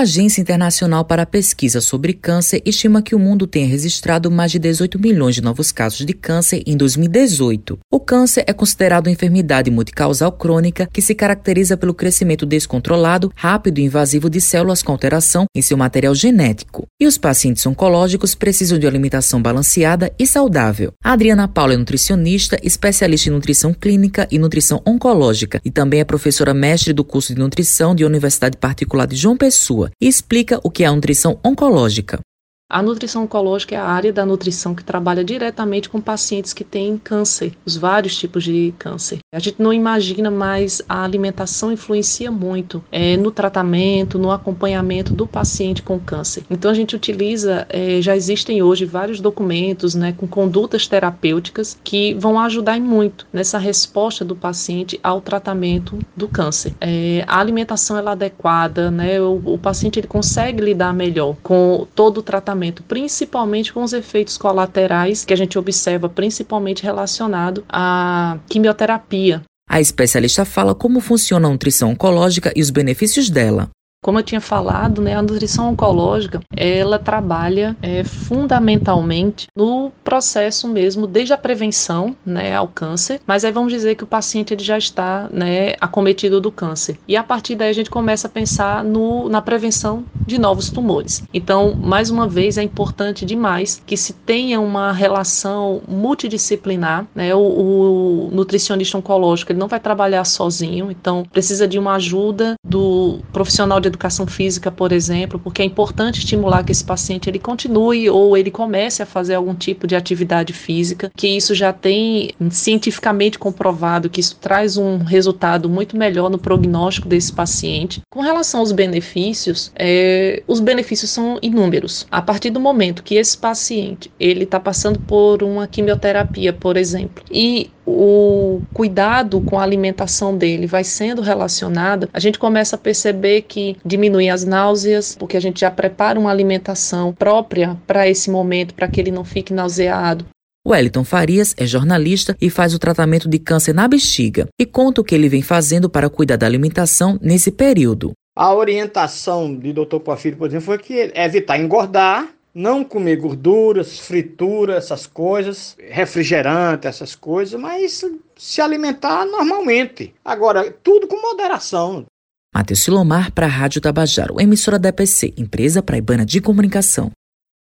A Agência Internacional para a Pesquisa sobre Câncer estima que o mundo tenha registrado mais de 18 milhões de novos casos de câncer em 2018. O câncer é considerado uma enfermidade multicausal crônica que se caracteriza pelo crescimento descontrolado, rápido e invasivo de células com alteração em seu material genético. E os pacientes oncológicos precisam de alimentação balanceada e saudável. A Adriana Paula é nutricionista, especialista em nutrição clínica e nutrição oncológica e também é professora mestre do curso de nutrição de Universidade Particular de João Pessoa e explica o que é a nutrição oncológica. A nutrição oncológica é a área da nutrição que trabalha diretamente com pacientes que têm câncer, os vários tipos de câncer. A gente não imagina, mas a alimentação influencia muito é, no tratamento, no acompanhamento do paciente com câncer. Então a gente utiliza, é, já existem hoje vários documentos né, com condutas terapêuticas que vão ajudar muito nessa resposta do paciente ao tratamento do câncer. É, a alimentação ela é adequada, né, o, o paciente ele consegue lidar melhor com todo o tratamento principalmente com os efeitos colaterais que a gente observa, principalmente relacionado à quimioterapia. A especialista fala como funciona a nutrição oncológica e os benefícios dela. Como eu tinha falado, né, a nutrição oncológica ela trabalha é, fundamentalmente no processo mesmo, desde a prevenção né, ao câncer, mas aí vamos dizer que o paciente ele já está né, acometido do câncer. E a partir daí a gente começa a pensar no, na prevenção de novos tumores. Então, mais uma vez, é importante demais que se tenha uma relação multidisciplinar. Né, o, o nutricionista oncológico ele não vai trabalhar sozinho, então precisa de uma ajuda do profissional de educação física, por exemplo, porque é importante estimular que esse paciente ele continue ou ele comece a fazer algum tipo de atividade física, que isso já tem cientificamente comprovado que isso traz um resultado muito melhor no prognóstico desse paciente. Com relação aos benefícios, é, os benefícios são inúmeros. A partir do momento que esse paciente ele está passando por uma quimioterapia, por exemplo, e o cuidado com a alimentação dele vai sendo relacionado, a gente começa a perceber que diminui as náuseas, porque a gente já prepara uma alimentação própria para esse momento, para que ele não fique nauseado. Wellington Farias é jornalista e faz o tratamento de câncer na bexiga e conta o que ele vem fazendo para cuidar da alimentação nesse período. A orientação de Dr. Porfírio, por exemplo, foi que evitar engordar não comer gorduras, fritura, essas coisas, refrigerante, essas coisas, mas se alimentar normalmente. Agora, tudo com moderação. Matheus Silomar para a Rádio Tabajaro, emissora da EPC, empresa praibana de comunicação.